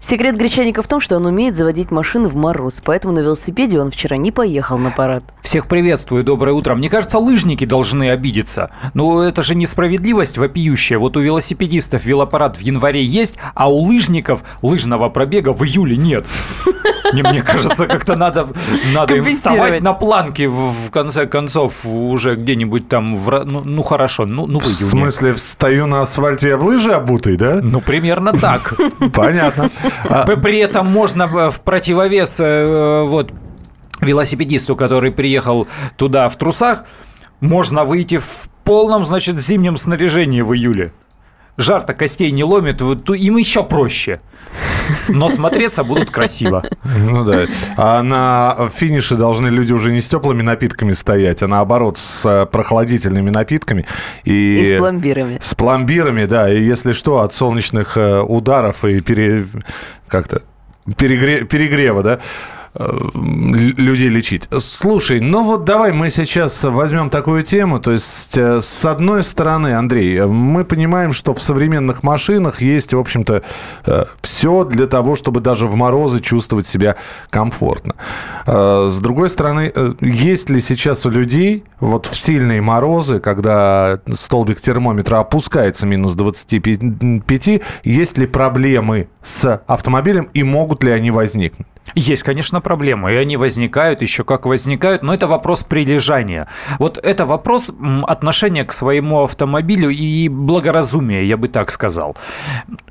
Секрет Гречаника в том, что он умеет заводить машины в мороз, поэтому на велосипеде он вчера не поехал на парад. Всех приветствую, доброе утро. Мне кажется, лыжники должны обидеться. Но это же несправедливость вопиющая. Вот у велосипедистов велопарад в январе есть, а у лыжников лыжного пробега в июле нет. Не, мне кажется, как-то надо, надо им вставать на планке в, в конце концов уже где-нибудь там, в, ну, ну хорошо, ну, ну в в июне. смысле, стою на асфальте, я в лыжи обутый, да? Ну, примерно так. Понятно. А, При этом можно э, в противовес э, вот велосипедисту, который приехал туда в трусах, можно выйти в полном, значит, зимнем снаряжении в июле. Жар-то костей не ломит, ту- им еще проще. Но смотреться будут красиво. Ну да. А на финише должны люди уже не с теплыми напитками стоять, а наоборот с э, прохладительными напитками. И, И с пломбирами. С пломбирами, да. И если что, от солнечных э, ударов и пере... как-то перегре- перегрева, да, людей лечить. Слушай, ну вот давай мы сейчас возьмем такую тему. То есть, э, с одной стороны, Андрей, э, мы понимаем, что в современных машинах есть, в общем-то, все для того, чтобы даже в морозы чувствовать себя комфортно. Э, С другой стороны, э, есть ли сейчас у людей вот в сильные морозы, когда столбик термометра опускается минус 25, есть ли проблемы с автомобилем и могут ли они возникнуть? Есть, конечно, проблемы, и они возникают, еще как возникают, но это вопрос прилежания. Вот это вопрос отношения к своему автомобилю и благоразумия, я бы так сказал.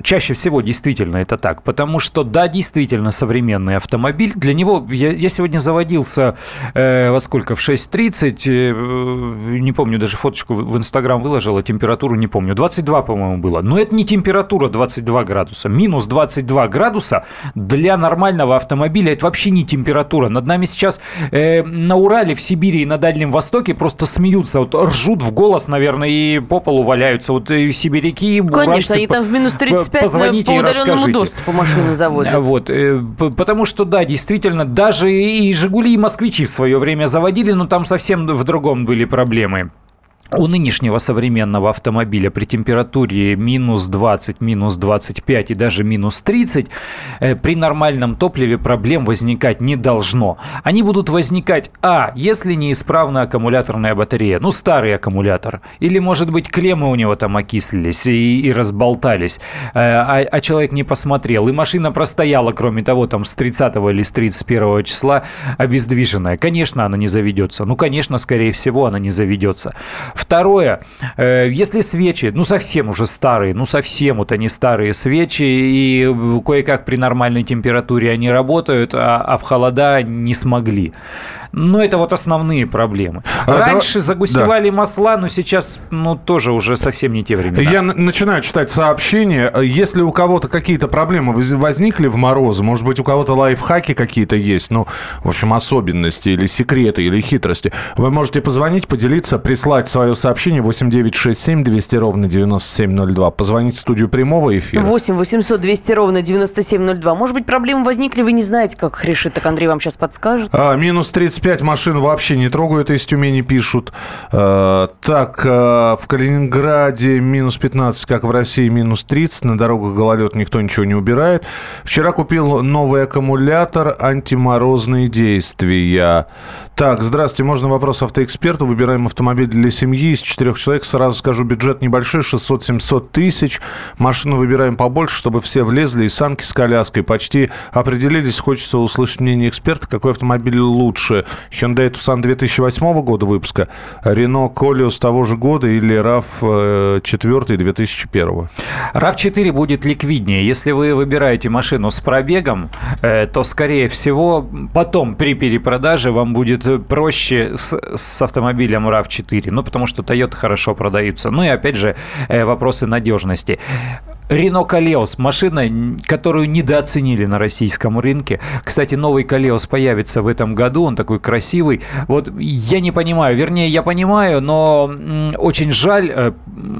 Чаще всего действительно это так, потому что, да, действительно, современный автомобиль, для него, я, я сегодня заводился, э, во сколько, в 6.30, э, не помню, даже фоточку в Инстаграм выложила, температуру не помню, 22, по-моему, было. Но это не температура 22 градуса, минус 22 градуса для нормального автомобиля это вообще не температура. Над нами сейчас э, на Урале, в Сибири и на Дальнем Востоке просто смеются, вот ржут в голос, наверное, и по полу валяются. Вот и сибиряки, Конечно, уральцы, они там в минус 35 на- позвоните по и удаленному расскажите. доступу машины заводят. Вот, э, потому что, да, действительно, даже и «Жигули», и «Москвичи» в свое время заводили, но там совсем в другом были проблемы. У нынешнего современного автомобиля при температуре минус 20, минус 25 и даже минус 30 э, при нормальном топливе проблем возникать не должно. Они будут возникать, а, если неисправна аккумуляторная батарея, ну, старый аккумулятор, или, может быть, клеммы у него там окислились и, и разболтались, э, а, а человек не посмотрел, и машина простояла, кроме того, там с 30 или с 31 числа обездвиженная. Конечно, она не заведется. Ну, конечно, скорее всего, она не заведется. Второе, э, если свечи, ну, совсем уже старые, ну, совсем вот они старые свечи, и кое-как при нормальной температуре они работают, а, а в холода не смогли. Но это вот основные проблемы. А, да- Раньше загустевали масла, но сейчас, ну, тоже уже совсем не те времена. Я начинаю читать сообщения. Если у кого-то какие-то проблемы воз- возникли в морозы, может быть, у кого-то лайфхаки какие-то есть, ну, в общем, особенности или секреты, или хитрости, вы можете позвонить, поделиться, прислать свое сообщение 8967 200 ровно 9702. Позвонить в студию прямого эфира. 8 800 200 ровно 9702. Может быть, проблемы возникли, вы не знаете, как их решить, так Андрей вам сейчас подскажет. А, минус 35 машин вообще не трогают, из Тюмени пишут. А, так, а, в Калининграде минус 15, как в России минус 30. На дорогах гололед никто ничего не убирает. Вчера купил новый аккумулятор, антиморозные действия. Так, здравствуйте, можно вопрос автоэксперту? Выбираем автомобиль для семьи из четырех человек. Сразу скажу, бюджет небольшой, 600-700 тысяч. Машину выбираем побольше, чтобы все влезли. И санки с коляской. Почти определились. Хочется услышать мнение эксперта, какой автомобиль лучше. Hyundai Tucson 2008 года выпуска, Renault Koleos того же года или RAV 4 2001. RAV4 будет ликвиднее. Если вы выбираете машину с пробегом, э, то, скорее всего, потом при перепродаже вам будет проще с, с автомобилем RAV4. Ну, потому что Toyota хорошо продаются. Ну и, опять же, э, вопросы надежности. Рено Калеос, машина, которую недооценили на российском рынке. Кстати, новый Калеос появится в этом году, он такой красивый. Вот я не понимаю, вернее, я понимаю, но очень жаль, э,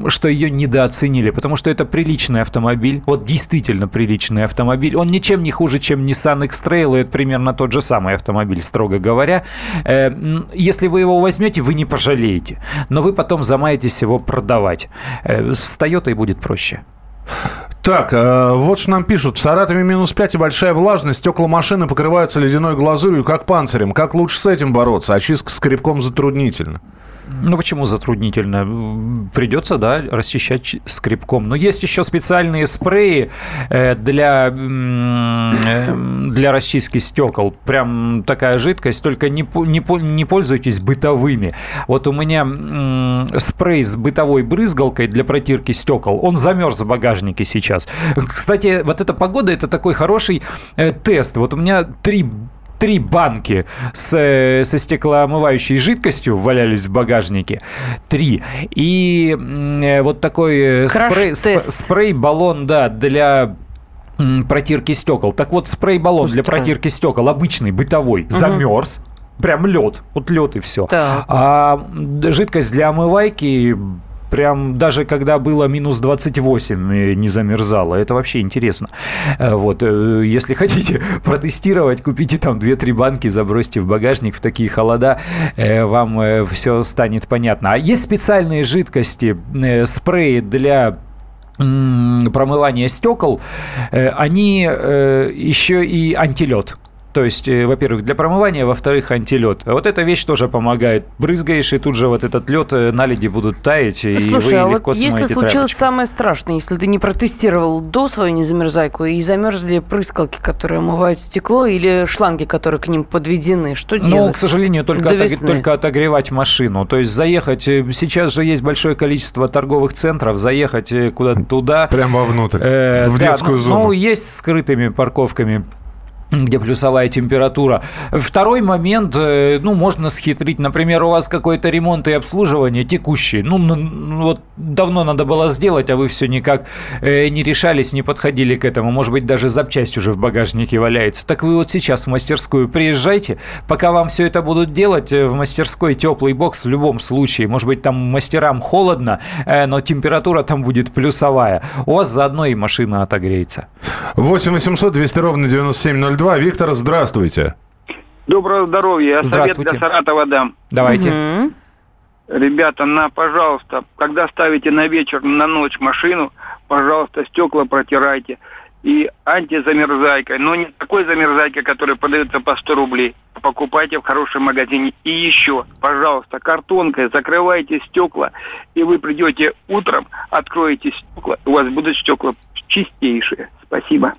что ее недооценили, потому что это приличный автомобиль, вот действительно приличный автомобиль. Он ничем не хуже, чем Nissan X-Trail, и это примерно тот же самый автомобиль, строго говоря. Э, если вы его возьмете, вы не пожалеете, но вы потом замаетесь его продавать. Э, с Toyota будет проще. Так, э, вот что нам пишут. В Саратове минус 5 и большая влажность. Стекла машины покрываются ледяной глазурью, как панцирем. Как лучше с этим бороться? Очистка скребком затруднительно. Ну, почему затруднительно? Придется, да, расчищать скребком. Но есть еще специальные спреи э, для, э, для расчистки стекол. Прям такая жидкость, только не, не, не пользуйтесь бытовыми. Вот у меня спрей с бытовой брызгалкой для протирки стекол, он замерз в багажнике сейчас. Кстати, вот эта погода, это такой хороший э, тест. Вот у меня три три банки с, э, со стеклоомывающей жидкостью валялись в багажнике. Три. И э, вот такой э, спрей, спрей-баллон, да, для протирки стекол. Так вот, спрей-баллон для протирки стекол, обычный, бытовой, угу. замерз. Прям лед. Вот лед и все. Так. А жидкость для омывайки прям даже когда было минус 28 не замерзало. Это вообще интересно. Э, вот, э, если хотите протестировать, купите там 2-3 банки, забросьте в багажник в такие холода, э, вам все станет понятно. А есть специальные жидкости, спреи для промывания стекол, они еще и антилед. То есть, э, во-первых, для промывания, во-вторых, антилед. Вот эта вещь тоже помогает. Брызгаешь, и тут же вот этот лед, э, наледи будут таять, Слушай, и вы а легко вот если случилось тряпочкой. самое страшное, если ты не протестировал до свою незамерзайку, и замерзли прыскалки, которые омывают стекло, или шланги, которые к ним подведены, что ну, делать? Ну, к сожалению, только, отог... только отогревать машину. То есть заехать, э, сейчас же есть большое количество торговых центров, заехать куда-то туда. Прямо вовнутрь, э, в да, детскую ну, зону. Ну, есть скрытыми парковками где плюсовая температура. Второй момент, э, ну, можно схитрить. Например, у вас какой-то ремонт и обслуживание текущий. Ну, вот давно надо было сделать, а вы все никак э, не решались, не подходили к этому. Может быть, даже запчасть уже в багажнике валяется. Так вы вот сейчас в мастерскую приезжайте. Пока вам все это будут делать, э, в мастерской теплый бокс в любом случае. Может быть, там мастерам холодно, но температура там будет плюсовая. У вас заодно и машина отогреется. 8 800 200 ровно 9702 2. Виктор, здравствуйте. Доброго здоровья. Я совет для Саратова дам. Давайте. Угу. Ребята, на, пожалуйста, когда ставите на вечер, на ночь машину, пожалуйста, стекла протирайте. И антизамерзайкой, но не такой замерзайкой, которая продается по 100 рублей. Покупайте в хорошем магазине. И еще, пожалуйста, картонкой закрывайте стекла, и вы придете утром, откроете стекла, у вас будут стекла чистейшие. Спасибо.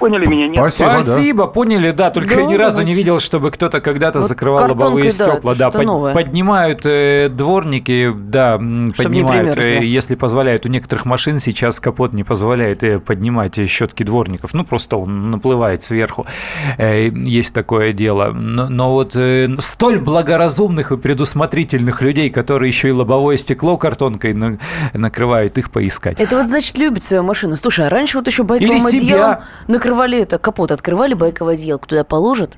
Поняли меня, нет? Спасибо, Спасибо да. поняли, да, только да, я ни разу не видел, чтобы кто-то когда-то вот закрывал лобовые стекла. Да, под, поднимают э, дворники, да, чтобы поднимают, э, если позволяют. У некоторых машин сейчас капот не позволяет э, поднимать щетки дворников. Ну, просто он наплывает сверху. Э, есть такое дело. Но, но вот э, столь благоразумных и предусмотрительных людей, которые еще и лобовое стекло картонкой на, накрывают, их поискать. Это вот значит любит свою машину. Слушай, а раньше вот еще байковым одеялом накрывали это, капот открывали, байковое одеялко туда положат,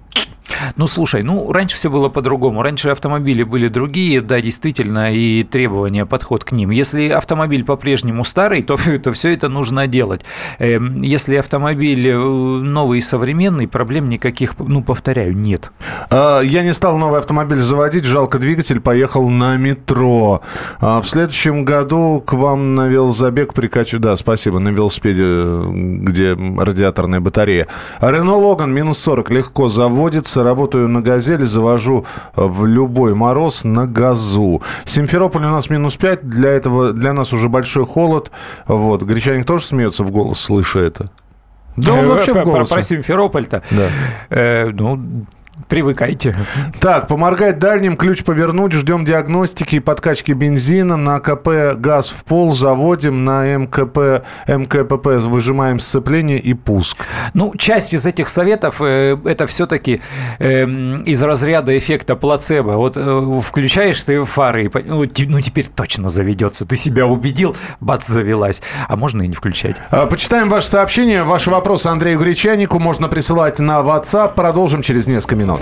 ну, слушай, ну, раньше все было по-другому. Раньше автомобили были другие, да, действительно, и требования, подход к ним. Если автомобиль по-прежнему старый, то, то все это нужно делать. Эм, если автомобиль э, новый и современный, проблем никаких, ну, повторяю, нет. А, я не стал новый автомобиль заводить, жалко двигатель, поехал на метро. А, в следующем году к вам на велозабег прикачу, да, спасибо, на велосипеде, где радиаторная батарея. Рено Логан минус 40 легко заводится, работаю на «Газели», завожу э, в любой мороз на газу. Симферополь у нас минус 5, для этого для нас уже большой холод. Вот. Гречаник тоже смеется в голос, слыша это. Да он вообще в голос. Про, про Симферополь-то. Да. Э, ну, привыкайте. Так, поморгать дальним, ключ повернуть, ждем диагностики и подкачки бензина. На КП газ в пол, заводим, на МКП, МКПП выжимаем сцепление и пуск. Ну, часть из этих советов э, это все-таки э, из разряда эффекта плацебо. Вот э, включаешь ты фары, и, ну, ну теперь точно заведется. Ты себя убедил, бац, завелась. А можно и не включать. А, почитаем ваши сообщения. Ваши вопросы Андрею Гречанику можно присылать на WhatsApp. Продолжим через несколько минут.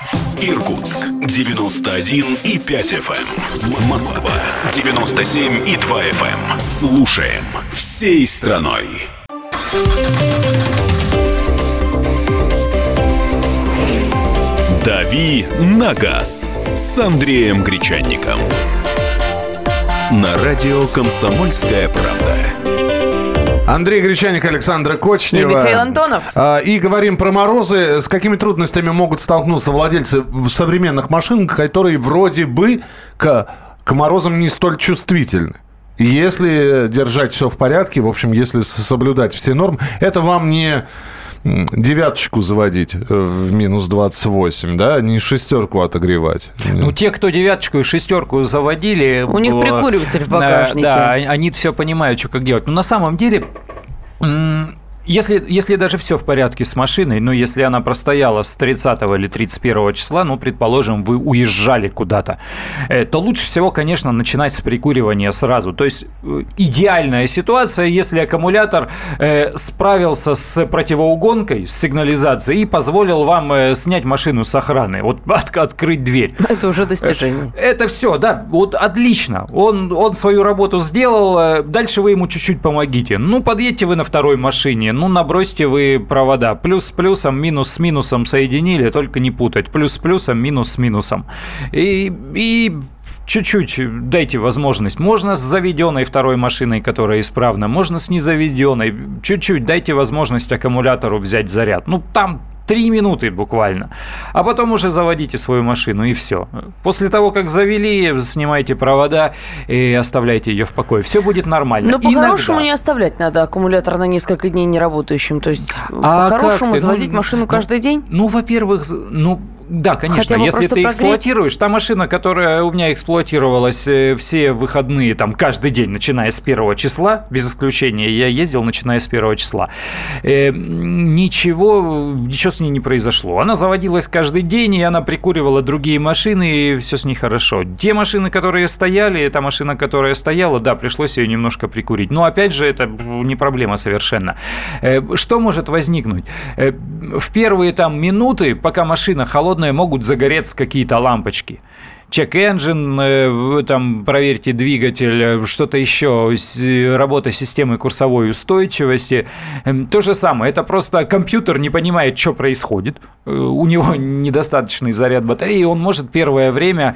Эм. Иркутск 91 и 5 FM. Эм. Москва 97 и 2 FM. Слушаем всей страной. «Дави на газ» с Андреем Гречанником. На радио «Комсомольская правда». Андрей Гречаник, Александра Кочнева. И Михаил Антонов. А, и говорим про морозы. С какими трудностями могут столкнуться владельцы современных машин, которые вроде бы к, к морозам не столь чувствительны? Если держать все в порядке, в общем, если соблюдать все нормы, это вам не девяточку заводить э, в минус 28, да, не шестерку отогревать. Ну, те, кто девяточку и шестерку заводили... У них прикуриватель в багажнике. Да, они все понимают, что как делать. Но на самом деле если, если даже все в порядке с машиной, но если она простояла с 30 или 31 числа, ну, предположим, вы уезжали куда-то, э, то лучше всего, конечно, начинать с прикуривания сразу. То есть э, идеальная ситуация, если аккумулятор э, справился с противоугонкой, с сигнализацией и позволил вам э, снять машину с охраны, вот от, открыть дверь. Это уже достижение. Это все, да, вот отлично. Он, он свою работу сделал, дальше вы ему чуть-чуть помогите. Ну, подъедьте вы на второй машине, ну, набросьте вы провода. Плюс с плюсом, минус с минусом соединили, только не путать. Плюс с плюсом, минус с минусом. И, и чуть-чуть дайте возможность. Можно с заведенной второй машиной, которая исправна, можно с незаведенной. Чуть-чуть дайте возможность аккумулятору взять заряд. Ну, там Три минуты буквально. А потом уже заводите свою машину и все. После того, как завели, снимайте провода и оставляйте ее в покое. Все будет нормально. Но по-хорошему не оставлять надо аккумулятор на несколько дней не работающим. То есть а по-хорошему заводить ну, машину каждый ну, день? Ну, во-первых, ну, да, конечно. Если ты прогреть. эксплуатируешь, та машина, которая у меня эксплуатировалась э, все выходные, там, каждый день, начиная с первого числа, без исключения, я ездил, начиная с первого числа, э, ничего, ничего с ней не произошло. Она заводилась каждый день, и она прикуривала другие машины, и все с ней хорошо. Те машины, которые стояли, та машина, которая стояла, да, пришлось ее немножко прикурить. Но, опять же, это не проблема совершенно. Э, что может возникнуть? Э, в первые там минуты, пока машина холодная, холодное, могут загореться какие-то лампочки check engine, э, там проверьте двигатель, э, что-то еще, работа системы курсовой устойчивости. Эм, то же самое, это просто компьютер не понимает, что происходит, э, у него недостаточный заряд батареи, он может первое время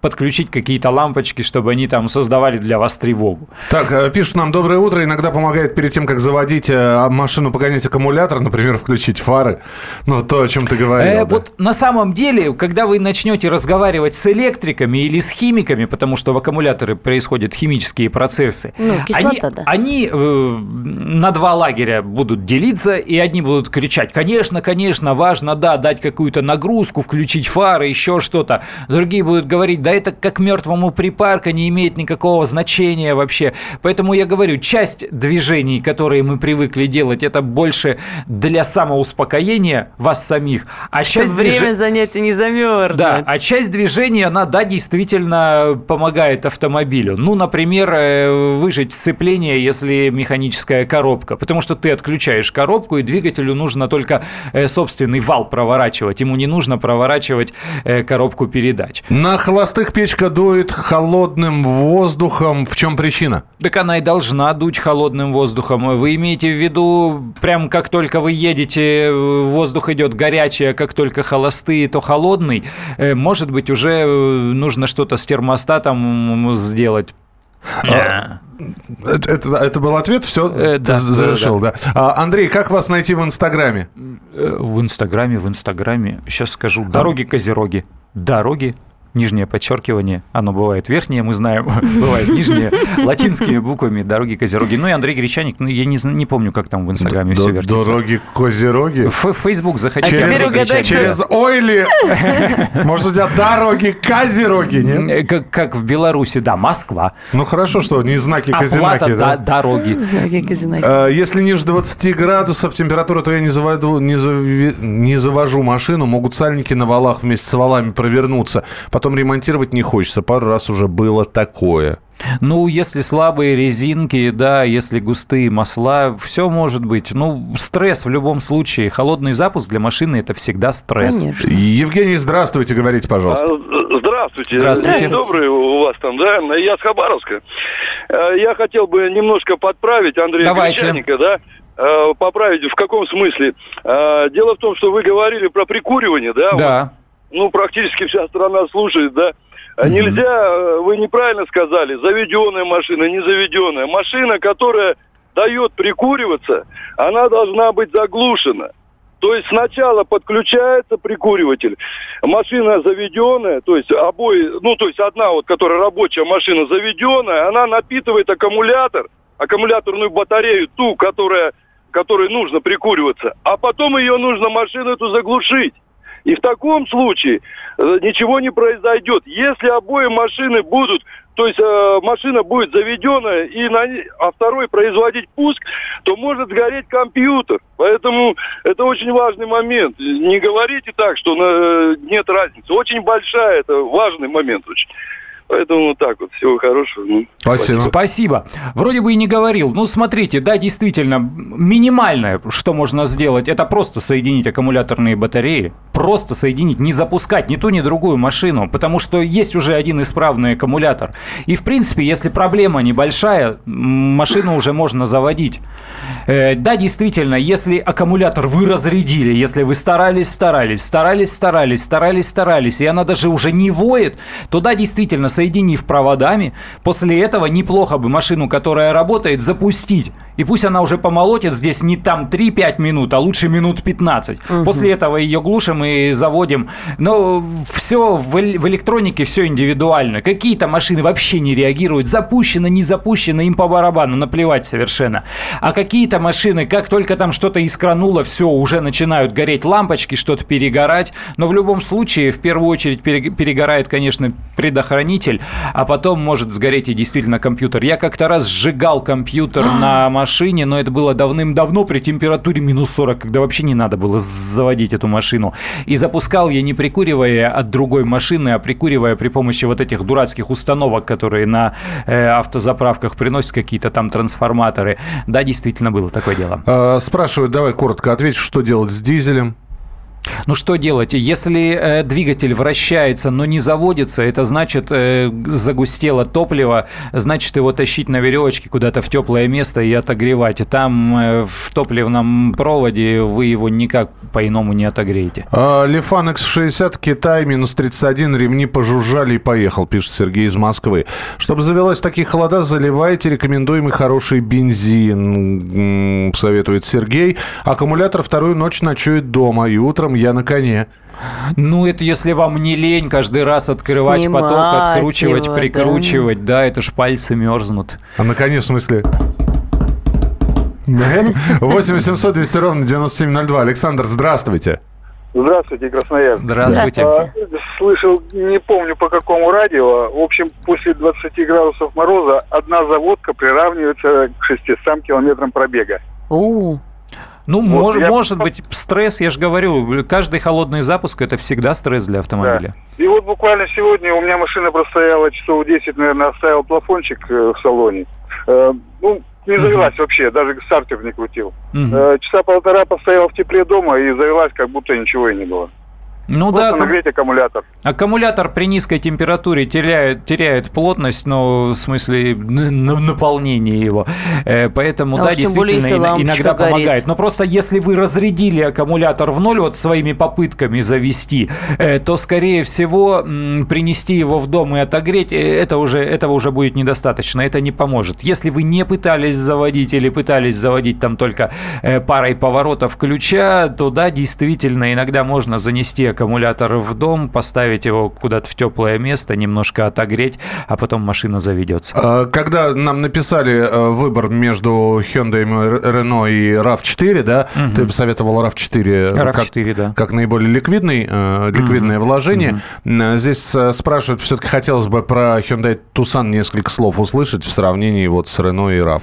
подключить какие-то лампочки, чтобы они там создавали для вас тревогу. Так, пишут нам «Доброе утро». Иногда помогает перед тем, как заводить машину, погонять аккумулятор, например, включить фары. Ну, то, о чем ты говорил. Э, да. Вот на самом деле, когда вы начнете разговаривать с электриками или с химиками, потому что в аккумуляторы происходят химические процессы, ну, кислота, они, да. они э, на два лагеря будут делиться, и одни будут кричать, конечно, конечно, важно, да, дать какую-то нагрузку, включить фары, еще что-то. Другие будут говорить, да это как мертвому припарка, не имеет никакого значения вообще. Поэтому я говорю, часть движений, которые мы привыкли делать, это больше для самоуспокоения вас самих, а часть время движ... занятий не замерзнуть. Да, а часть движения, она, да, действительно помогает автомобилю. Ну, например, э, выжать сцепление, если механическая коробка. Потому что ты отключаешь коробку, и двигателю нужно только э, собственный вал проворачивать. Ему не нужно проворачивать э, коробку передач. На холостых печка дует холодным воздухом. В чем причина? Так она и должна дуть холодным воздухом. Вы имеете в виду, прям как только вы едете, воздух идет горячий, а как только холостые, то холодный. может быть, уже э, нужно что-то с термостатом сделать. А, это, это, это был ответ, все, Э, да, завершил, да. А, Андрей, как вас найти в Инстаграме? Э, В Инстаграме, в Инстаграме, сейчас скажу, дороги Козероги. Дороги нижнее подчеркивание, оно бывает верхнее, мы знаем, бывает нижнее, латинскими буквами, дороги Козероги. Ну и Андрей Гречаник, ну я не, не помню, как там в Инстаграме все вертится. Дороги Козероги? В Facebook заходи. А Андрей угадай, Через ойли? Может, у тебя дороги Козероги, нет? Э, Как, как в Беларуси, да, Москва. Ну, хорошо, что не знаки Оплата Козинаки, да? дороги. Знаки Казинаки. Э, Если ниже 20 градусов температура, то я не, заводу, не, зави- не завожу машину. Могут сальники на валах вместе с валами провернуться. Потом ремонтировать не хочется. Пару раз уже было такое. Ну, если слабые резинки, да, если густые масла, все может быть. Ну, стресс в любом случае. Холодный запуск для машины – это всегда стресс. Конечно. Евгений, здравствуйте, говорите, пожалуйста. А, Здравствуйте. Здравствуйте. День добрый у вас там, да? Я с Хабаровска. Э, Я хотел бы немножко подправить Андрея Давайте. Гречаника, да? Э, Поправить в каком смысле? Э, Дело в том, что вы говорили про прикуривание, да? Да. Ну, практически вся страна слушает, да. Мгм. Нельзя, э, вы неправильно сказали, заведенная машина, не заведенная. Машина, которая дает прикуриваться, она должна быть заглушена. То есть сначала подключается прикуриватель, машина заведенная, то есть обои, ну то есть одна вот, которая рабочая машина заведенная, она напитывает аккумулятор, аккумуляторную батарею, ту, которая, которой нужно прикуриваться, а потом ее нужно машину эту заглушить. И в таком случае э, ничего не произойдет. Если обои машины будут, то есть э, машина будет заведенная, и на, а второй производить пуск, то может сгореть компьютер. Поэтому это очень важный момент. Не говорите так, что э, нет разницы. Очень большая, это важный момент очень. Поэтому вот так вот. Всего хорошего. Ну, Спасибо. Спасибо. Вроде бы и не говорил. Ну, смотрите, да, действительно, минимальное, что можно сделать, это просто соединить аккумуляторные батареи. Просто соединить, не запускать ни ту, ни другую машину, потому что есть уже один исправный аккумулятор. И, в принципе, если проблема небольшая, машину уже можно заводить. Э, да, действительно, если аккумулятор вы разрядили, если вы старались, старались, старались, старались, старались, старались, и она даже уже не воет, то да, действительно, соединив проводами, после этого неплохо бы машину, которая работает, запустить. И пусть она уже помолотит здесь не там 3-5 минут, а лучше минут 15. После этого ее глушим и заводим. Но все в, электронике все индивидуально. Какие-то машины вообще не реагируют. Запущено, не запущено, им по барабану, наплевать совершенно. А какие-то машины, как только там что-то искрануло, все, уже начинают гореть лампочки, что-то перегорать. Но в любом случае, в первую очередь, пере- перегорает, конечно, предохранитель, а потом может сгореть и действительно компьютер. Я как-то раз сжигал компьютер на машине, но это было давным-давно при температуре минус 40, когда вообще не надо было заводить эту машину. И запускал я не прикуривая от другой машины, а прикуривая при помощи вот этих дурацких установок, которые на э, автозаправках приносят какие-то там трансформаторы. Да, действительно было такое дело. Э, Спрашивают, давай коротко ответь, что делать с дизелем? Ну что делать? Если э, двигатель вращается, но не заводится, это значит э, загустело топливо, значит его тащить на веревочке куда-то в теплое место и отогревать. И Там э, в топливном проводе вы его никак по-иному не отогреете. А, Лифан X60, Китай, минус 31, ремни пожужжали и поехал, пишет Сергей из Москвы. Чтобы завелась такие холода, заливайте рекомендуемый хороший бензин, советует Сергей. Аккумулятор вторую ночь ночует дома, и утром я на коне. Ну, это если вам не лень каждый раз открывать Снимать поток, откручивать, его, прикручивать, да. это ж пальцы мерзнут. А на коне в смысле? Нет? 8 800 200 ровно 9702. Александр, здравствуйте. Здравствуйте, Красноярск. Здравствуйте. А, Слышал, не помню по какому радио. В общем, после 20 градусов мороза одна заводка приравнивается к 600 километрам пробега. У, Ну, мож- я- может быть, стресс, я же говорю, каждый холодный запуск это всегда стресс для автомобиля. И вот буквально сегодня у меня машина простояла часов 10, наверное, оставил плафончик э, в салоне. Э, Ну, не завелась вообще, даже стартер не крутил. Э, Часа полтора постояла в тепле дома и завелась, как будто ничего и не было. Ну Просто да, нагреть аккумулятор. аккумулятор при низкой температуре теряет, теряет плотность, но в смысле н- н- наполнения его. Э, Поэтому, А да, более, действительно, иногда горит. помогает. Но просто если вы разрядили аккумулятор в ноль вот своими попытками завести, э, то, скорее всего, принести его в дом и отогреть, э, это уже, этого уже будет недостаточно, это не поможет. Если вы не пытались заводить или пытались заводить там только парой поворотов ключа, то да, действительно, иногда можно занести аккумулятор в дом, поставить его куда-то в теплое место, немножко отогреть, а потом машина заведется. Э, Когда нам написали э, выбор между Hyundai, Renault и RAV4, да, ты посоветовал RAV4 как, RAV4, да. как наиболее ликвидный, э, ликвидное вложение. М, Здесь э, спрашивают, все-таки хотелось бы про Hyundai Tucson несколько слов услышать в сравнении вот с Renault и RAV.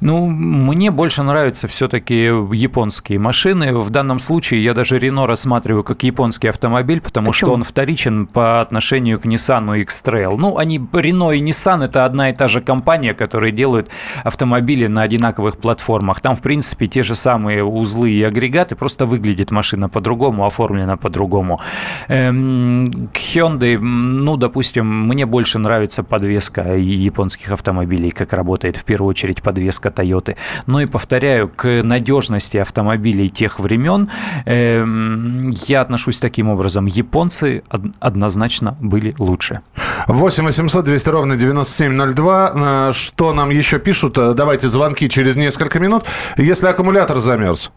Ну, мне больше нравятся все-таки японские машины. В данном случае я даже Renault рассматриваю как японский автомобиль, потому Почему? что он вторичен по отношению к Nissan X-Trail. Ну, они, Renault и Nissan, это одна и та же компания, которые делают автомобили на одинаковых платформах. Там, в принципе, те же самые узлы и агрегаты, просто выглядит машина по-другому, оформлена по-другому. Эм, к Hyundai, ну, допустим, мне больше нравится подвеска японских автомобилей, как работает в первую очередь подвеска Toyota. Ну и повторяю, к надежности автомобилей тех времен эм, я отношусь таким образом. Японцы од- однозначно были лучше. 8 800 200 ровно 9702. Э, Что нам еще пишут? Э, Давайте звонки через несколько минут. Если аккумулятор замерз,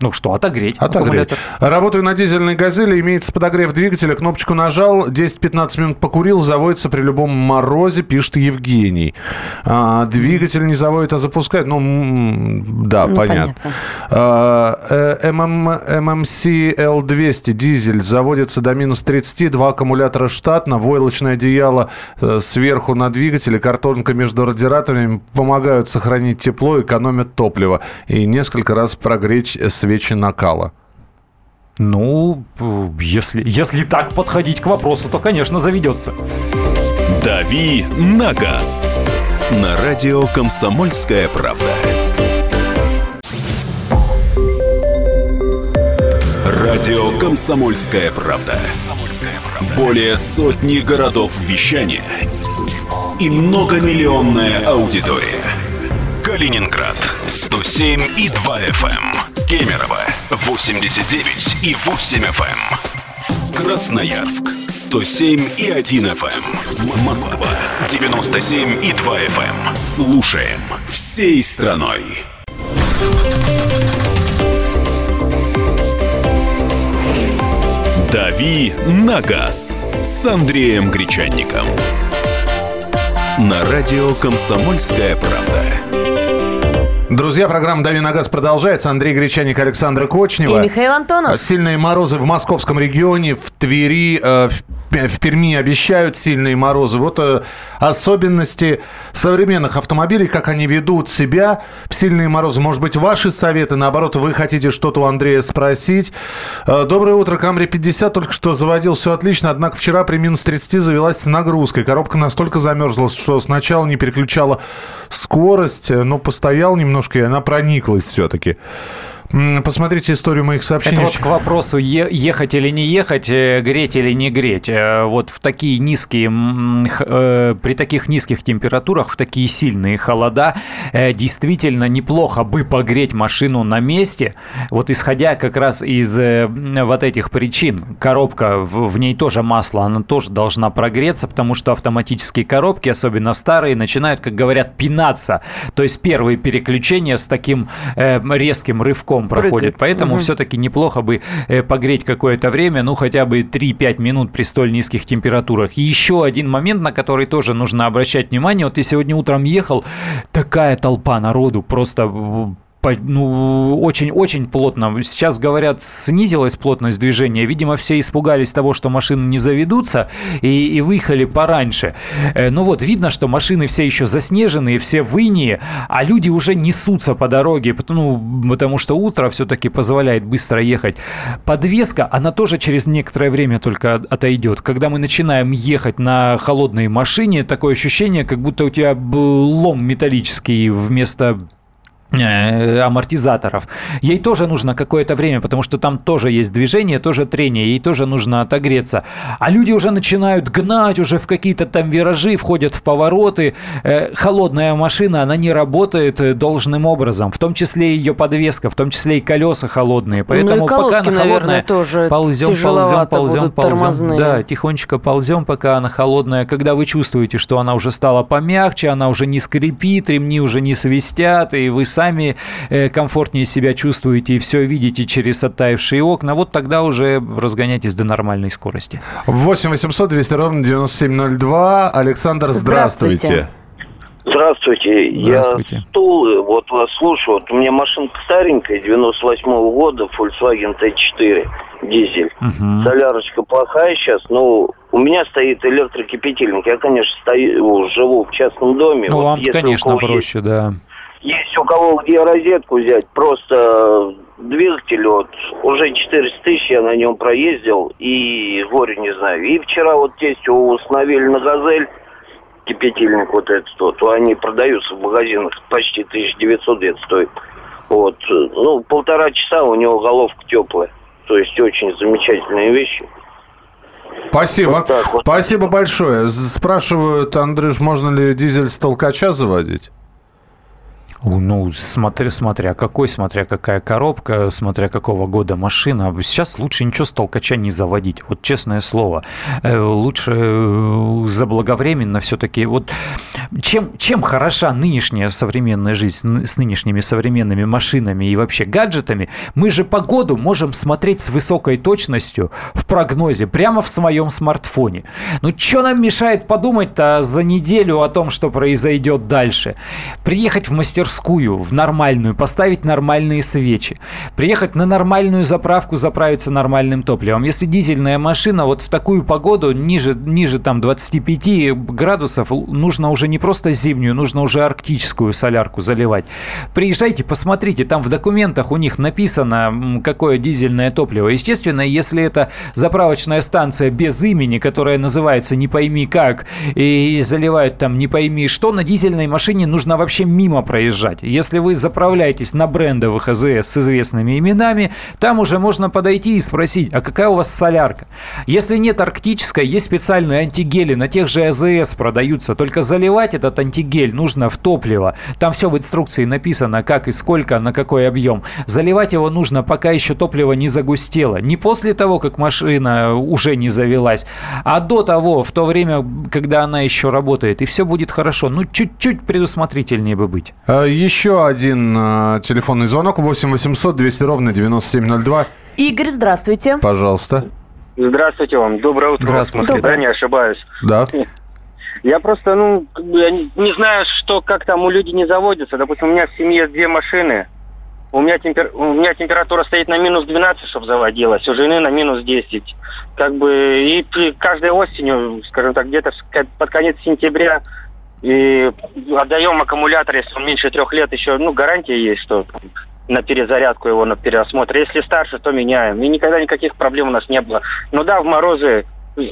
Ну что, отогреть, Отогреть. аккумулятор. Работаю на дизельной «Газели», имеется подогрев двигателя, кнопочку нажал, 10-15 минут покурил, заводится при любом морозе, пишет Евгений. А, двигатель не заводит, а запускает. Ну, да, Ну, понятно. понятно. А, э, ММ, ММС L200 дизель заводится до минус 30, два аккумулятора штатно, войлочное одеяло э, сверху на двигателе, картонка между радиаторами помогают сохранить тепло, экономят топливо и несколько раз прогреть свечи накала. Ну, если, если так подходить к вопросу, то, конечно, заведется. «Дави на газ» на радио «Комсомольская правда». Радио «Комсомольская правда». Более сотни городов вещания и многомиллионная аудитория. Калининград 107 и 2 FM. Кемерово 89 и 8 FM. Красноярск 107 и 1 FM. Москва 97 и 2 FM. Слушаем всей страной. «Дави на газ» с Андреем Гречанником. На радио «Комсомольская правда». Друзья, программа «Дави на газ» продолжается. Андрей Гречаник, Александра Кочнева. И Михаил Антонов. Сильные морозы в московском регионе, в Твери, э, в Перми обещают сильные морозы. Вот э, особенности современных автомобилей, как они ведут себя в сильные морозы. Может быть, ваши советы, наоборот, вы хотите что-то у Андрея спросить. Э, Доброе утро, Камри 50 только что заводил, все отлично, однако вчера при минус 30 завелась с нагрузкой. Коробка настолько замерзла, что сначала не переключала скорость, но постоял немножко, и она прониклась все-таки. Посмотрите историю моих сообщений. Это вот к вопросу ехать или не ехать, э, греть или не греть. Э, Вот в такие низкие, э, при таких низких температурах, в такие сильные холода, действительно неплохо бы погреть машину на месте. Вот исходя как раз из вот этих причин, коробка, в, ней тоже масло, она тоже должна прогреться, потому что автоматические коробки, особенно старые, начинают, как говорят, пинаться. То есть первые переключения с таким резким рывком проходят. Прыгает. Поэтому Мгм. все-таки неплохо бы э, погреть какое-то время, ну хотя бы 3-5 минут при столь низких температурах. И еще один момент, на который тоже нужно обращать внимание. Вот я сегодня утром ехал, такая толпа народу, просто ну, очень-очень плотно. Сейчас, говорят, снизилась плотность движения. Видимо, все испугались того, что машины не заведутся, и, и выехали пораньше. Э, Ну вот, видно, что машины все еще заснеженные, все в инее, а люди уже несутся по дороге, ну, потому что утро все-таки позволяет быстро ехать. Подвеска, она тоже через некоторое время только от- отойдет. Когда мы начинаем ехать на холодной машине, такое ощущение, как будто у тебя лом металлический вместо амортизаторов. Ей тоже нужно какое-то время, потому что там тоже есть движение, тоже трение, ей тоже нужно отогреться. А люди уже начинают гнать уже в какие-то там виражи, входят в повороты. Э, холодная машина, она не работает э, должным образом, в том числе ее подвеска, в том числе и колеса холодные. Поэтому ну и колодки, пока она холодная, наверное, тоже ползем, ползем, ползем, ползем. тормозные. Да, тихонечко ползем, пока она холодная. Когда вы чувствуете, что она уже стала помягче, она уже не скрипит, ремни уже не свистят, и вы сами э, комфортнее себя чувствуете и все видите через оттаившие окна, вот тогда уже разгоняйтесь до нормальной скорости. 8 800 200 ровно 9702. Александр, здравствуйте. Здравствуйте. Здравствуйте. Я стул, вот вас слушаю. Вот у меня машинка старенькая, 98 -го года, Volkswagen T4, дизель. Мгм. Солярочка плохая сейчас, но у меня стоит электрокипятильник. Я, конечно, стою, живу в частном доме. Ну, Вот вам, конечно, проще, да. Есть, у кого где розетку взять, просто двигатель вот, уже 400 тысяч я на нем проездил, и горю не знаю. И вчера вот тестю установили на «Газель», кипятильник вот этот вот, они продаются в магазинах, почти 1900 где-то стоит. Вот, э, ну, полтора часа у него головка теплая. То есть очень замечательные вещи. Спасибо. Вот так вот. Спасибо большое. Спрашивают, Андрюш, можно ли дизель с толкача заводить? Ну, смотря, смотря какой, смотря какая коробка, смотря какого года машина. Сейчас лучше ничего с толкача не заводить. Вот честное слово. Э, Лучше э, заблаговременно все-таки. Вот чем, чем хороша нынешняя современная жизнь с нынешними современными машинами и вообще гаджетами, мы же погоду можем смотреть с высокой точностью в прогнозе прямо в своем смартфоне. Ну, что нам мешает подумать-то за неделю о том, что произойдет дальше? Приехать в мастерскую, в нормальную, поставить нормальные свечи. Приехать на нормальную заправку, заправиться нормальным топливом. Если дизельная машина вот в такую погоду, ниже, ниже там 25 градусов, нужно уже не просто зимнюю, нужно уже арктическую солярку заливать. Приезжайте, посмотрите, там в документах у них написано, какое дизельное топливо. Естественно, если это заправочная станция без имени, которая называется не пойми как, и заливают там не пойми что, на дизельной машине нужно вообще мимо проезжать. Если вы заправляетесь на брендовых АЗС с известными именами, там уже можно подойти и спросить, а какая у вас солярка? Если нет арктической, есть специальные антигели, на тех же АЗС продаются, только заливать этот антигель нужно в топливо. Там все в инструкции написано, как и сколько, на какой объем. Заливать его нужно, пока еще топливо не загустело. Не после того, как машина уже не завелась, а до того, в то время, когда она еще работает. И все будет хорошо. Ну, чуть-чуть предусмотрительнее бы быть. Еще один э, телефонный звонок. 8 800 200 ровно 9702. Игорь, здравствуйте. Пожалуйста. Здравствуйте вам. Доброе утро. Здравствуйте. Доброе. Да, не ошибаюсь. Да. Я просто, ну, как бы, я не, знаю, что, как там у людей не заводятся. Допустим, у меня в семье две машины. У меня, темпер... у меня температура стоит на минус 12, чтобы заводилась, у жены на минус 10. Как бы и каждой осенью, скажем так, где-то под конец сентября и отдаем аккумулятор, если он меньше трех лет, еще, ну, гарантия есть, что на перезарядку его, на переосмотр. Если старше, то меняем. И никогда никаких проблем у нас не было. Ну да, в морозы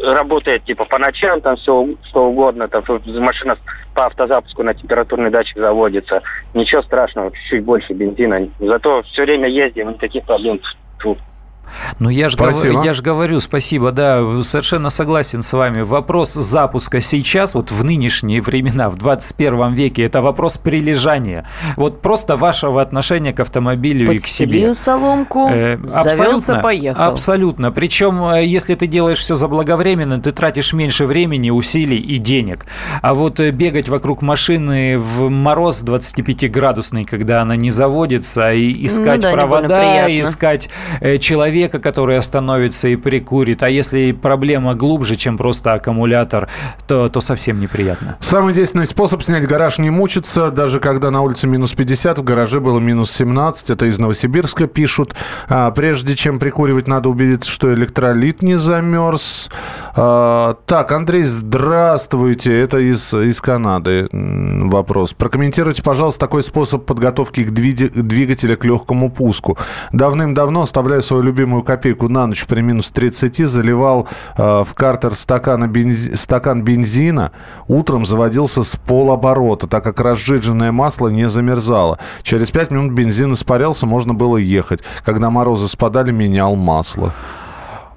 работает типа по ночам, там все что угодно, там машина по автозапуску на температурный датчик заводится. Ничего страшного, чуть-чуть больше бензина. Зато все время ездим, никаких проблем. Фу. Ну, я же я ж говорю, спасибо, да, совершенно согласен с вами. Вопрос запуска сейчас, вот в нынешние времена, в 21 веке, это вопрос прилежания. Вот просто вашего отношения к автомобилю и к себе. Подстелил соломку, Э, завелся, поехал. Абсолютно. Причем, э, если ты делаешь все заблаговременно, ты тратишь меньше времени, усилий и денег. А вот э, бегать вокруг машины в мороз 25-градусный, когда она не заводится, и искать Ну да, провода, искать э, человека, который остановится и прикурит. А если проблема глубже, чем просто аккумулятор, то, то совсем неприятно. Самый действенный способ снять гараж не мучиться. Даже когда на улице минус 50, в гараже было минус 17. Это из Новосибирска пишут. А, прежде чем прикуривать, надо убедиться, что электролит не замерз. А, так, Андрей, здравствуйте. Это из, из Канады вопрос. Прокомментируйте, пожалуйста, такой способ подготовки к двигателя к легкому пуску. Давным-давно, оставляя свою любимую копейку на ночь при минус 30, заливал э, в картер стакана бензи... стакан бензина. Утром заводился с полоборота, так как разжиженное масло не замерзало. Через 5 минут бензин испарялся, можно было ехать. Когда морозы спадали, менял масло.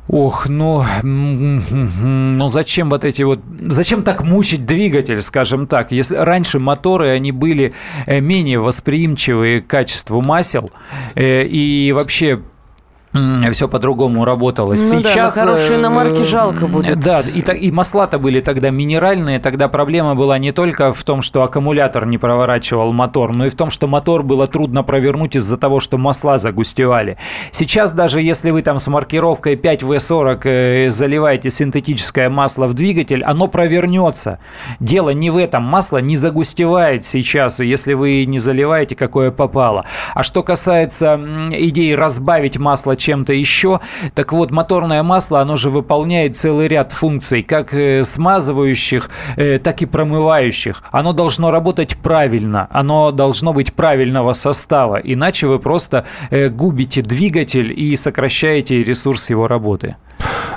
Ох, ну, ну зачем вот эти вот, зачем так мучить двигатель, скажем так, если раньше моторы, они были э, менее восприимчивые к качеству масел, э, и вообще все по-другому работало. Ну Сейчас да, хорошие иномарки э, жалко будет. Да, и, и масла-то были тогда минеральные, тогда проблема была не только в том, что аккумулятор не проворачивал мотор, но и в том, что мотор было трудно провернуть из-за того, что масла загустевали. Сейчас даже если вы там с маркировкой 5В40 э, заливаете синтетическое масло в двигатель, оно провернется. Дело не в этом, масло не загустевает сейчас, если вы не заливаете, какое попало. А что касается идеи разбавить масло чем-то еще. Так вот, моторное масло, оно же выполняет целый ряд функций, как э, смазывающих, э, так и промывающих. Оно должно работать правильно, оно должно быть правильного состава, иначе вы просто э, губите двигатель и сокращаете ресурс его работы.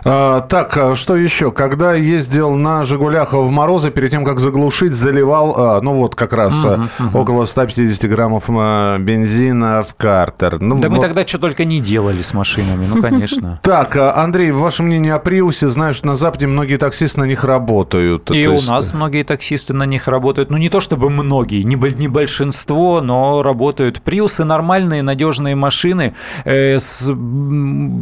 А, так, а что еще? Когда ездил на «Жигулях» в морозы, перед тем, как заглушить, заливал, а, ну вот как раз uh-huh, uh-huh. около 150 граммов бензина в картер. Ну, да вот. мы тогда что только не делали с машинами, ну, конечно. Так, Андрей, ваше мнение о «Приусе»? Знаю, что на Западе многие таксисты на них работают. И у нас многие таксисты на них работают. Ну, не то чтобы многие, не большинство, но работают. «Приусы» нормальные, надежные машины. Э,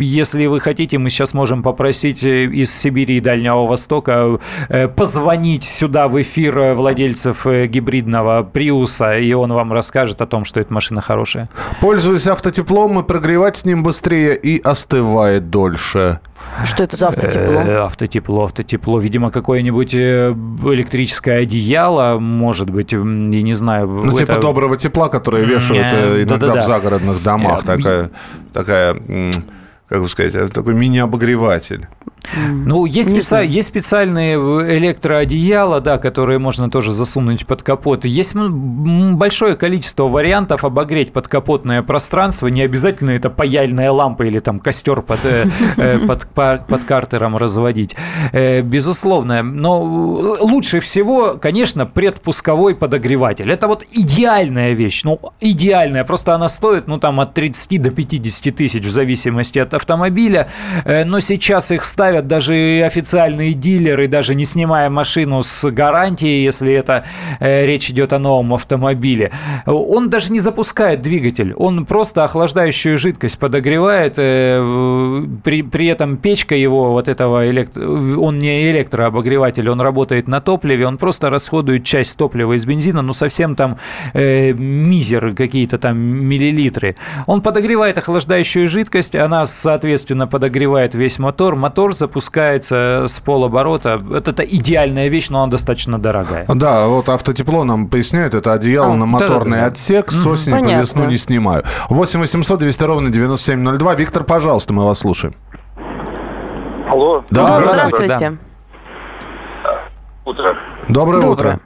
если вы хотите, мы сейчас можем попросить попросить э, из Сибири и Дальнего Востока э, позвонить сюда в эфир владельцев э, гибридного Приуса, и он вам расскажет о том, что эта машина хорошая. Пользуюсь автотеплом, и прогревать с ним быстрее и остывает дольше. Что это за автотепло? Автотепло, автотепло. Видимо, какое-нибудь электрическое одеяло, может быть, я не знаю. Ну, типа это... типа доброго тепла, которое вешают иногда да, да, в загородных домах. Такая, такая как бы сказать, такой мини-обогреватель. Ну, есть, специ... есть специальные электроодеяла, да, которые можно тоже засунуть под капот. Есть большое количество вариантов обогреть подкапотное пространство. Не обязательно это паяльная лампа или там костер под, э, э, под, под картером разводить. Э, безусловно. Но лучше всего, конечно, предпусковой подогреватель. Это вот идеальная вещь. Ну, идеальная. Просто она стоит, ну, там, от 30 до 50 тысяч в зависимости от автомобиля. Но сейчас их ставят ставят даже официальные дилеры, даже не снимая машину с гарантией, если это э, речь идет о новом автомобиле. Он даже не запускает двигатель, он просто охлаждающую жидкость подогревает, э, при, при этом печка его, вот этого, электро... он не электрообогреватель, он работает на топливе, он просто расходует часть топлива из бензина, ну совсем там э, мизер, какие-то там миллилитры. Он подогревает охлаждающую жидкость, она, соответственно, подогревает весь мотор, мотор запускается с полоборота. Это, это идеальная вещь, но она достаточно дорогая. Да, вот автотепло нам поясняет, это одеяло а, на моторный да, да, да. отсек, с осени Понятно. по весну не снимаю. 8 800 200 ровно 9702. Виктор, пожалуйста, мы вас слушаем. Алло. Да, Алло, здравствуйте. Утро. Доброе, Доброе. утро.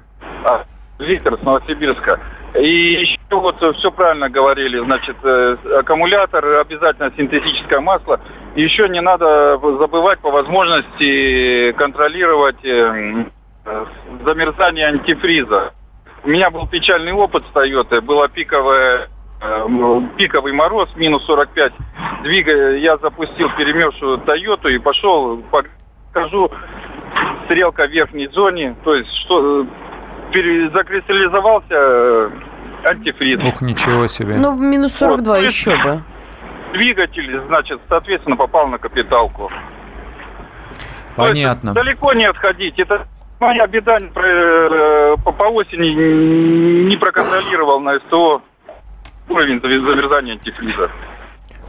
А, Виктор с Новосибирска. И еще вот все правильно говорили, значит, э, аккумулятор, обязательно синтетическое масло. Еще не надо забывать по возможности контролировать э, замерзание антифриза. У меня был печальный опыт с Toyota, была пиковая э, пиковый мороз, минус 45. Двигая, я запустил перемерзшую Тойоту и пошел, покажу, стрелка в верхней зоне, то есть что закристаллизовался э, антифриз. Ух, ничего себе. Ну, минус 42 вот, еще бы. Двигатель, значит, соответственно, попал на капиталку. Понятно. есть, далеко не отходить. Это моя беда э, по, по осени не проконтролировал на СТО уровень замерзания антифриза.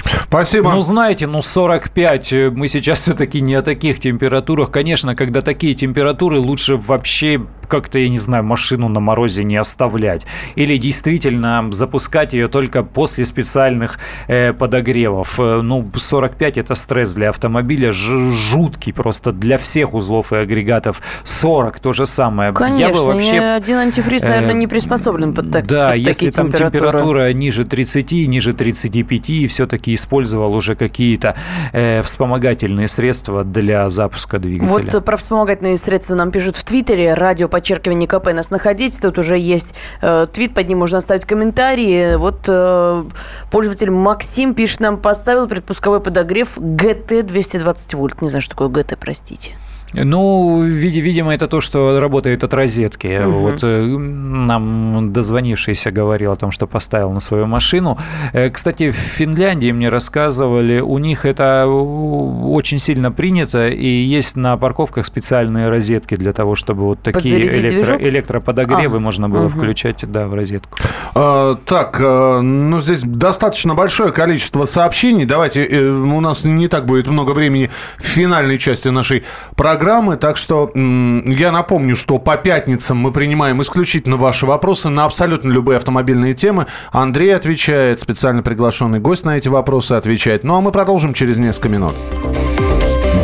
Спасибо. Ну, знаете, ну 45, мы сейчас все-таки не о таких температурах. Конечно, когда такие температуры, лучше вообще как-то, я не знаю, машину на морозе не оставлять. Или действительно запускать ее только после специальных э, подогревов. Э, ну, 45 это стресс для автомобиля, жуткий просто для всех узлов и агрегатов. 40 то же самое. Конечно, Я бы вообще... ни один антифриз, наверное, э, не приспособлен под, так, Да, под если такие там температуры. температура ниже 30, ниже 35, и все-таки использовал уже какие-то э, вспомогательные средства для запуска двигателя. Вот про вспомогательные средства нам пишут в Твиттере. Радио подчеркивание КП нас находить. Тут уже есть э, твит, под ним можно оставить комментарии. Вот э, пользователь Максим пишет нам, поставил предпусковой подогрев ГТ 220 вольт. Не знаю, что такое ГТ, простите. Ну, види- видимо, это то, что работает от розетки. Мгм. Вот э, нам дозвонившийся говорил о том, что поставил на свою машину. Э, Кстати, в Финляндии мне рассказывали, у них это очень сильно принято, и есть на парковках специальные розетки для того, чтобы вот такие электро- электроподогревы А, можно было мгм. включать да, в розетку. Э, Так, э, ну здесь достаточно большое количество сообщений. Давайте, у нас не так будет много времени в финальной части нашей программы, так что я напомню, что по пятницам мы принимаем исключительно ваши вопросы на абсолютно любые автомобильные темы. Андрей отвечает, специально приглашенный гость на эти вопросы отвечает. Ну а мы продолжим через несколько минут.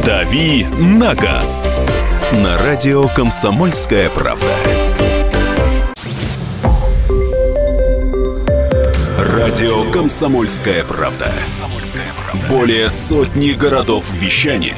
«Дави на газ» на радио «Комсомольская правда». Радио «Комсомольская правда». Более сотни городов вещания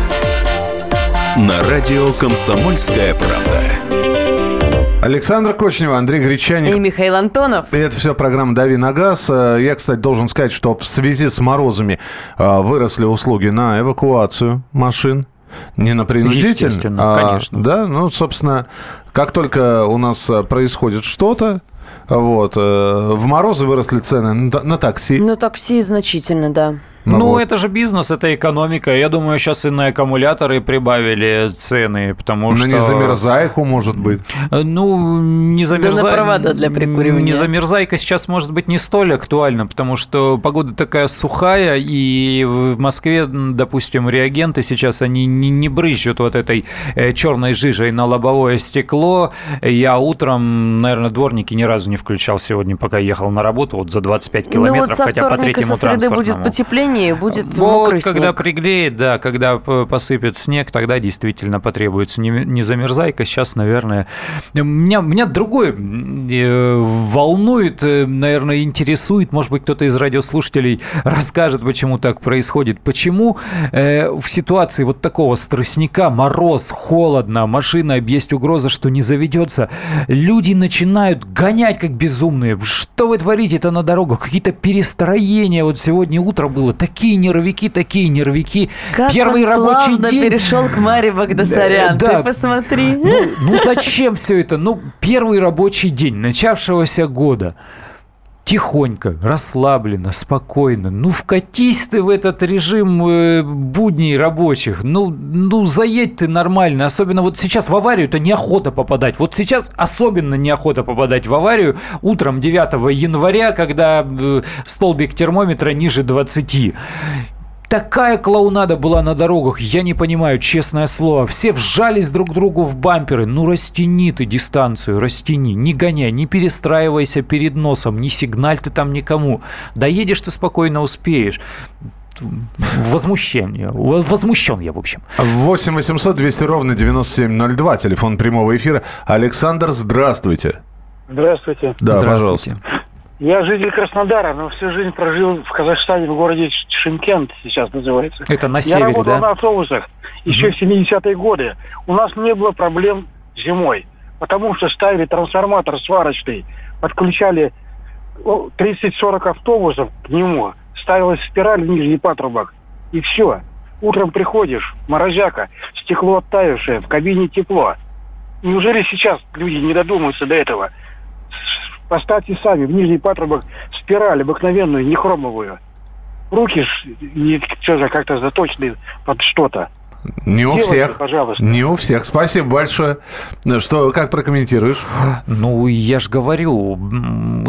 На радио «Комсомольская правда». Александр Кочнева, Андрей Гречаник. И Михаил Антонов. И это все программа «Дави на газ». Э, Я, кстати, должен сказать, что в связи с морозами э, выросли услуги на эвакуацию машин. Не на принудительную. Естественно, а, конечно. Да, ну, собственно, как только у нас э, происходит что-то, вот, в морозы выросли цены на, та- на такси. Ну, такси значительно, да. Ну, вот. это же бизнес, это экономика. Я думаю, сейчас и на аккумуляторы прибавили цены, потому На что... незамерзайку, может быть. Ну, не замерзай... на провода для прикуривания. Не замерзайка сейчас может быть не столь актуальна, потому что погода такая сухая, и в Москве, допустим, реагенты сейчас, они не, не брызжут вот этой э, черной жижей на лобовое стекло. Я утром, наверное, дворники ни разу не включал сегодня, пока ехал на работу, вот за 25 Ну, вот километров, хотя по третьему со среды будет транспортному. Потепление, будет Вот, мокрый когда снег. приглеет, да, когда посыпет снег, тогда действительно потребуется не, не замерзайка. Сейчас, наверное, меня, меня другое э, волнует, э, наверное, интересует. Может быть, кто-то из радиослушателей расскажет, почему так происходит. Почему э, в ситуации вот такого стрессняка, мороз, холодно, машина, есть угроза, что не заведется, люди начинают гонять как безумные. Что вы творите-то на дорогах? Какие-то перестроения. Вот сегодня утро было такие нервики, такие нервики. Как Первый он рабочий день. перешел к Маре Багдасарян. Да, да. Ты посмотри. Ну, ну зачем все это? Ну, первый рабочий день начавшегося года. Тихонько, расслабленно, спокойно. Ну, вкатись ты в этот режим э, будней рабочих. Ну, ну, заедь ты нормально. Особенно вот сейчас в аварию-то неохота попадать. Вот сейчас особенно неохота попадать в аварию утром 9 января, когда э, столбик термометра ниже 20. Такая клоунада была на дорогах, я не понимаю, честное слово. Все вжались друг другу в бамперы. Ну, растяни ты дистанцию, растяни. Не гоняй, не перестраивайся перед носом, не сигналь ты там никому. Доедешь ты спокойно успеешь. Возмущение. Возмущен я, в общем. 8 800 200 ровно 9702, телефон прямого эфира. Александр, здравствуйте. Здравствуйте. Да, Здравствуйте. пожалуйста. Я житель Краснодара, но всю жизнь прожил в Казахстане, в городе Шимкент сейчас называется. Это на Я севере, работал да? на автобусах еще в 70-е годы. У нас не было проблем зимой, потому что ставили трансформатор сварочный, подключали о, 30-40 автобусов к нему, ставилась спираль в нижний патрубок, и все. Утром приходишь, морозяка, стекло оттаившее, в кабине тепло. Неужели сейчас люди не додумаются до этого? Поставьте сами в нижний патрубок спираль обыкновенную, не хромовую. Руки же как-то заточены под что-то. Не у Делайте, всех. пожалуйста. Не у всех. Спасибо большое. Что, как прокомментируешь? Ну, я же говорю,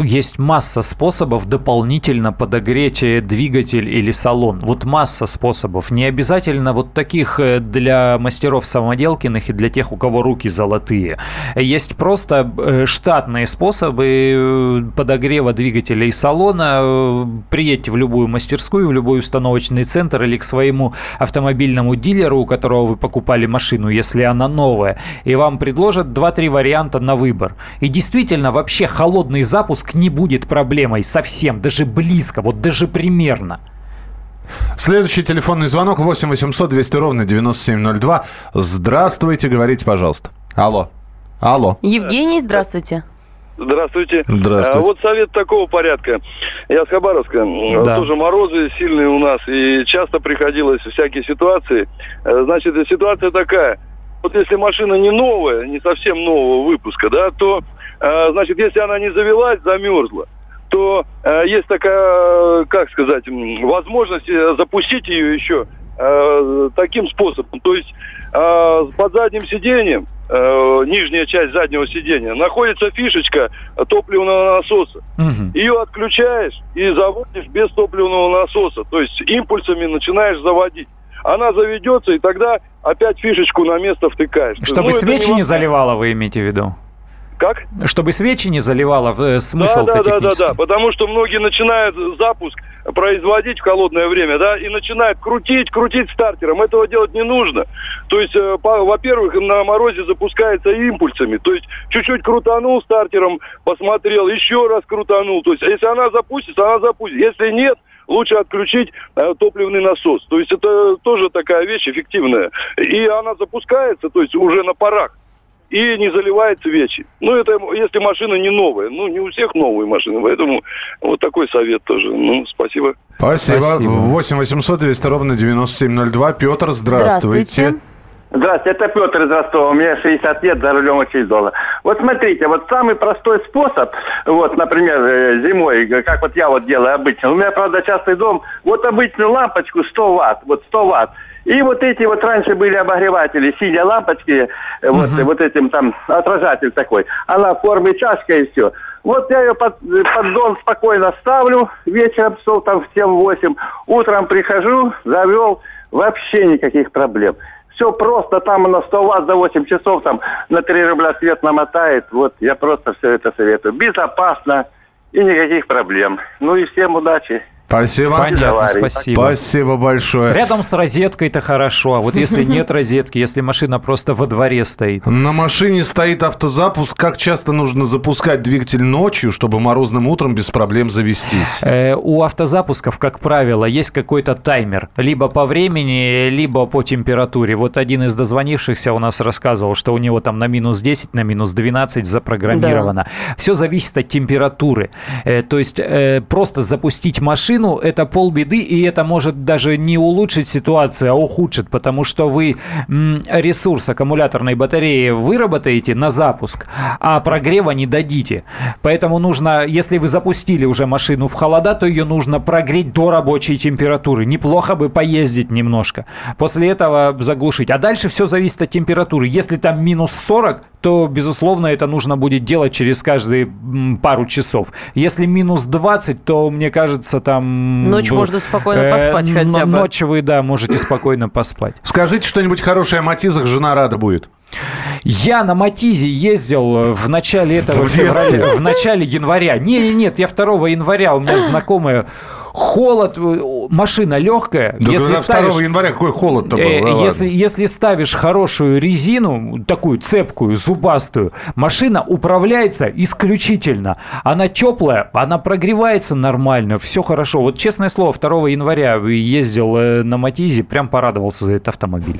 есть масса способов дополнительно подогреть э, двигатель или салон. Вот масса способов. Не обязательно вот таких э, для мастеров самоделкиных и для тех, у кого руки золотые. Есть просто э, штатные способы подогрева двигателя и салона. Приедьте в любую мастерскую, в любой установочный центр или к своему автомобильному дилеру, у которого вы покупали машину, если она новая, и вам предложат 2-3 варианта на выбор. И действительно, вообще холодный запуск не будет проблемой совсем, даже близко, вот даже примерно. Следующий телефонный звонок 8 800 200 ровно 9702. Здравствуйте, говорите, пожалуйста. Алло. Алло. Евгений, здравствуйте. Здравствуйте. Здравствуйте. А, вот совет такого порядка. Я с Хабаровска. Да. Тоже морозы сильные у нас. И часто приходилось всякие ситуации. Э, Значит, ситуация такая. Вот если машина не новая, не совсем нового выпуска, да, то, э, значит, если она не завелась, замерзла, то э, есть такая, как сказать, возможность запустить ее еще э, таким способом. То есть э, под задним сиденьем, э, нижняя часть заднего сиденья, находится фишечка топливного насоса. Мгм. Ее отключаешь и заводишь без топливного насоса. То есть импульсами начинаешь заводить. Она заведется, и тогда опять фишечку на место втыкаешь. Чтобы Ну, свечи не заливало, вы имеете в виду? Как? Чтобы свечи не заливало, э, смысл да, да, да, да, да, потому что многие начинают запуск производить в холодное время, да, и начинают крутить, крутить стартером. Этого делать не нужно. То есть, э, по- во-первых, на морозе запускается импульсами. То есть, чуть-чуть крутанул стартером, посмотрел, еще раз крутанул. То есть, если она запустится, она запустится. Если нет, лучше отключить э, топливный насос. То есть, это тоже такая вещь эффективная. И она запускается, то есть, уже на парах и не заливает свечи. Ну, это если машина не новая. Ну, не у всех новые машины, поэтому вот такой совет тоже. Ну, спасибо. Спасибо. Спасибо. 8 800 200 ровно 9702. Петр, здравствуйте. Здравствуйте, это Петр из Ростова. Мне 60 лет, за рулем очень долго. Вот смотрите, вот самый простой способ, вот, например, э, зимой, э, как вот я вот делаю обычно. У меня, правда, частый дом, вот обычную лампочку 100 ватт, вот 100 ватт. И вот эти вот раньше были обогреватели, синие лампочки, э, вот, вот этим там отражатель такой. Она в форме чашка и все. Вот я ее под, э, поддон спокойно ставлю, вечером часов там в 7-8, утром прихожу, завел, вообще никаких проблем. Все просто, там на 100 ватт за 8 часов, там на 3 рубля свет намотает. Вот я просто все это советую. Безопасно и никаких проблем. Ну и всем удачи. Спасибо. Понятно, спасибо. Спасибо большое. Рядом с розеткой-то хорошо, а вот если нет розетки, если машина просто во дворе стоит. На машине стоит автозапуск. Как часто нужно запускать двигатель ночью, чтобы морозным утром без проблем завестись? Э, у автозапусков, как правило, есть какой-то таймер. Либо по времени, либо по температуре. Вот один из дозвонившихся у нас рассказывал, что у него там на минус 10, на минус 12 запрограммировано. Все зависит от температуры. Э, то есть э, просто запустить машину – это полбеды, и это может даже не улучшить ситуацию, а ухудшит, потому что вы ресурс аккумуляторной батареи выработаете на запуск, а прогрева не дадите. Поэтому нужно, если вы запустили уже машину в холода, то ее нужно прогреть до рабочей температуры. Неплохо бы поездить немножко. После этого заглушить. А дальше все зависит от температуры. Если там минус 40, то, безусловно, это нужно будет делать через каждые пару часов. Если минус 20, то, мне кажется, там... Ночь можно спокойно э, поспать н- хотя бы. Ночь вы, да, можете спокойно поспать. Скажите что-нибудь хорошее о Матизах, жена рада будет. Я на Матизе ездил э, в начале этого В февраля, в начале января. Не, не, нет, я 2 января, у меня знакомая холод, э, машина легкая. Да если когда 2 ставишь- января какой холод-то был? Э, да если, если ставишь хорошую резину, такую цепкую, зубастую, машина управляется исключительно. Она теплая, она прогревается нормально, все хорошо. Вот честное слово, 2 января ездил э, на Матизе, прям порадовался за этот автомобиль.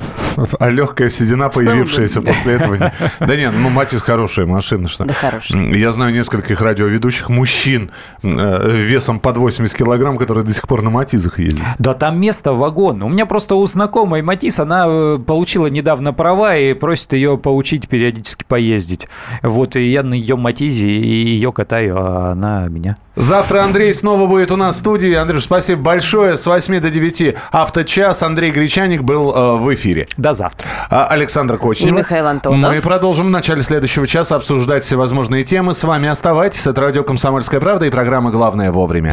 А легкая седина, появившаяся после этого. Да нет, ну Матис хорошая машина. Что... Да хорошая. Я знаю нескольких радиоведущих мужчин весом под 80 килограмм, которые до сих пор на Матизах ездят. Да там место вагон. У меня просто у знакомой Матис, она э, получила недавно права и просит ее поучить периодически поездить. Вот, и я на ее Матизе и ее катаю, а она меня. Завтра Андрей снова будет у нас в студии. Андрюш, спасибо большое. С 8 до 9 авточас. Андрей Гречаник был э, в эфире. До завтра. А, Александр Кочнев. И Михаил Антонов. Мы продолжим в начале следующего часа обсуждать всевозможные темы. С вами оставайтесь. Это радио «Комсомольская правда» и программа «Главное вовремя».